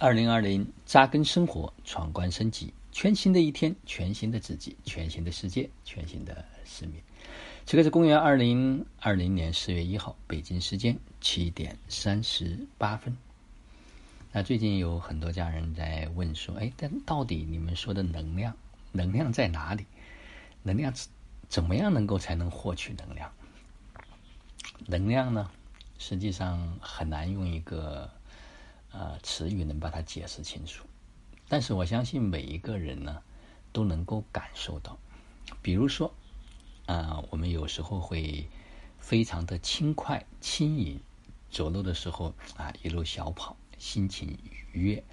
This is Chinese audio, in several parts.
二零二零扎根生活，闯关升级，全新的一天，全新的自己，全新的世界，全新的使命。这个是公元二零二零年四月一号，北京时间七点三十八分。那最近有很多家人在问说：“哎，但到底你们说的能量，能量在哪里？能量怎么样能够才能获取能量？能量呢？实际上很难用一个。”词语能把它解释清楚，但是我相信每一个人呢，都能够感受到。比如说，啊，我们有时候会非常的轻快、轻盈，走路的时候啊，一路小跑，心情愉悦。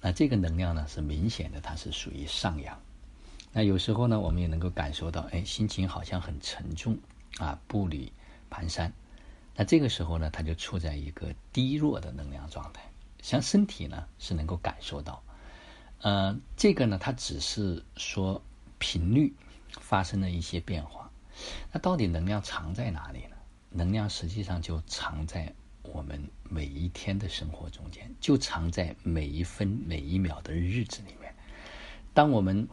那这个能量呢，是明显的，它是属于上扬。那有时候呢，我们也能够感受到，哎，心情好像很沉重啊，步履蹒跚。那这个时候呢，他就处在一个低弱的能量状态，像身体呢是能够感受到，呃，这个呢它只是说频率发生了一些变化，那到底能量藏在哪里呢？能量实际上就藏在我们每一天的生活中间，就藏在每一分每一秒的日子里面。当我们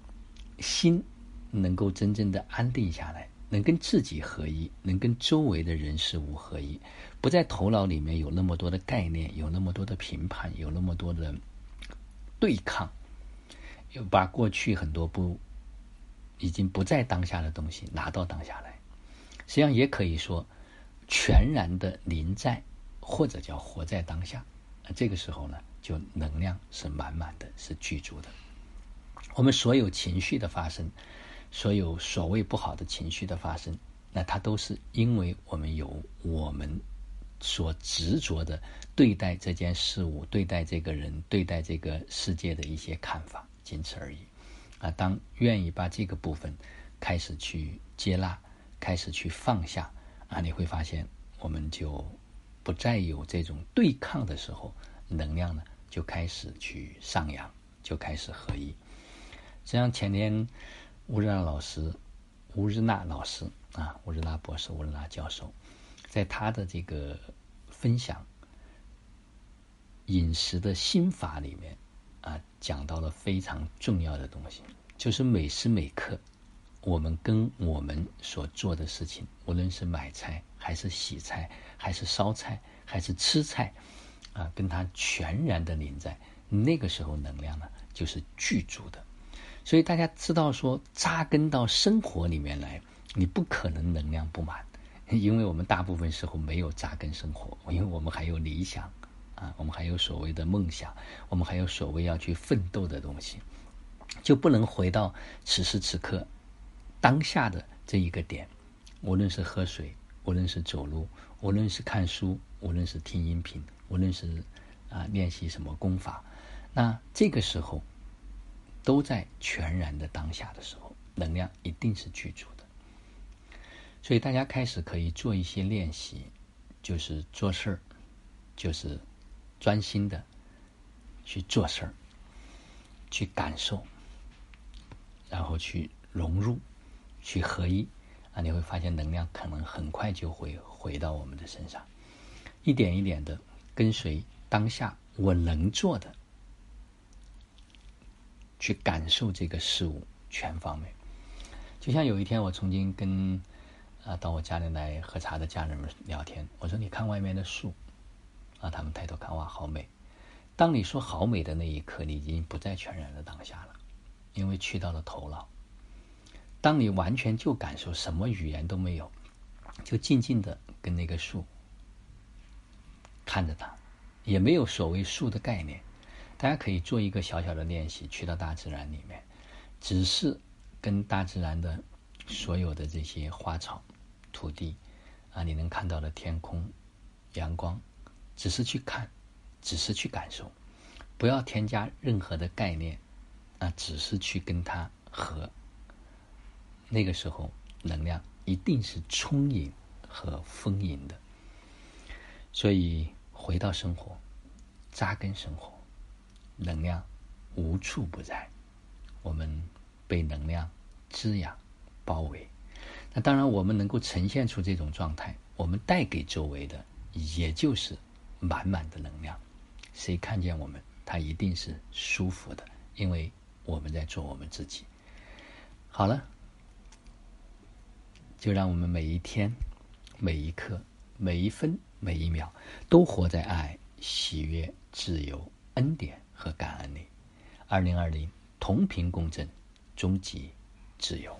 心能够真正的安定下来。能跟自己合一，能跟周围的人事物合一，不在头脑里面有那么多的概念，有那么多的评判，有那么多的对抗，又把过去很多不已经不在当下的东西拿到当下来，实际上也可以说全然的临在，或者叫活在当下。这个时候呢，就能量是满满的，是具足的。我们所有情绪的发生。所有所谓不好的情绪的发生，那它都是因为我们有我们所执着的对待这件事物、对待这个人、对待这个世界的一些看法，仅此而已。啊，当愿意把这个部分开始去接纳、开始去放下，啊，你会发现我们就不再有这种对抗的时候，能量呢就开始去上扬，就开始合一。实际上前天。乌日娜老师，乌日娜老师啊，乌日娜博士，乌日娜教授，在他的这个分享饮食的心法里面啊，讲到了非常重要的东西，就是每时每刻，我们跟我们所做的事情，无论是买菜，还是洗菜，还是烧菜，还是吃菜，啊，跟它全然的连在，那个时候能量呢，就是具足的。所以大家知道说，扎根到生活里面来，你不可能能量不满，因为我们大部分时候没有扎根生活，因为我们还有理想，啊，我们还有所谓的梦想，我们还有所谓要去奋斗的东西，就不能回到此时此刻当下的这一个点，无论是喝水，无论是走路，无论是看书，无论是听音频，无论是啊练习什么功法，那这个时候。都在全然的当下的时候，能量一定是具足的。所以大家开始可以做一些练习，就是做事儿，就是专心的去做事儿，去感受，然后去融入，去合一啊！你会发现能量可能很快就会回到我们的身上，一点一点的跟随当下我能做的。去感受这个事物全方面，就像有一天我曾经跟啊到我家里来喝茶的家人们聊天，我说你看外面的树，啊他们抬头看哇好美。当你说好美的那一刻，你已经不在全然的当下了，因为去到了头脑。当你完全就感受什么语言都没有，就静静的跟那个树看着它，也没有所谓树的概念。大家可以做一个小小的练习，去到大自然里面，只是跟大自然的所有的这些花草、土地啊，你能看到的天空、阳光，只是去看，只是去感受，不要添加任何的概念，啊，只是去跟它合。那个时候，能量一定是充盈和丰盈的。所以，回到生活，扎根生活。能量无处不在，我们被能量滋养、包围。那当然，我们能够呈现出这种状态，我们带给周围的也就是满满的能量。谁看见我们，他。一定是舒服的，因为我们在做我们自己。好了，就让我们每一天、每一刻、每一分、每一秒，都活在爱、喜悦、自由、恩典和感恩你。二零二零，同频共振，终极自由。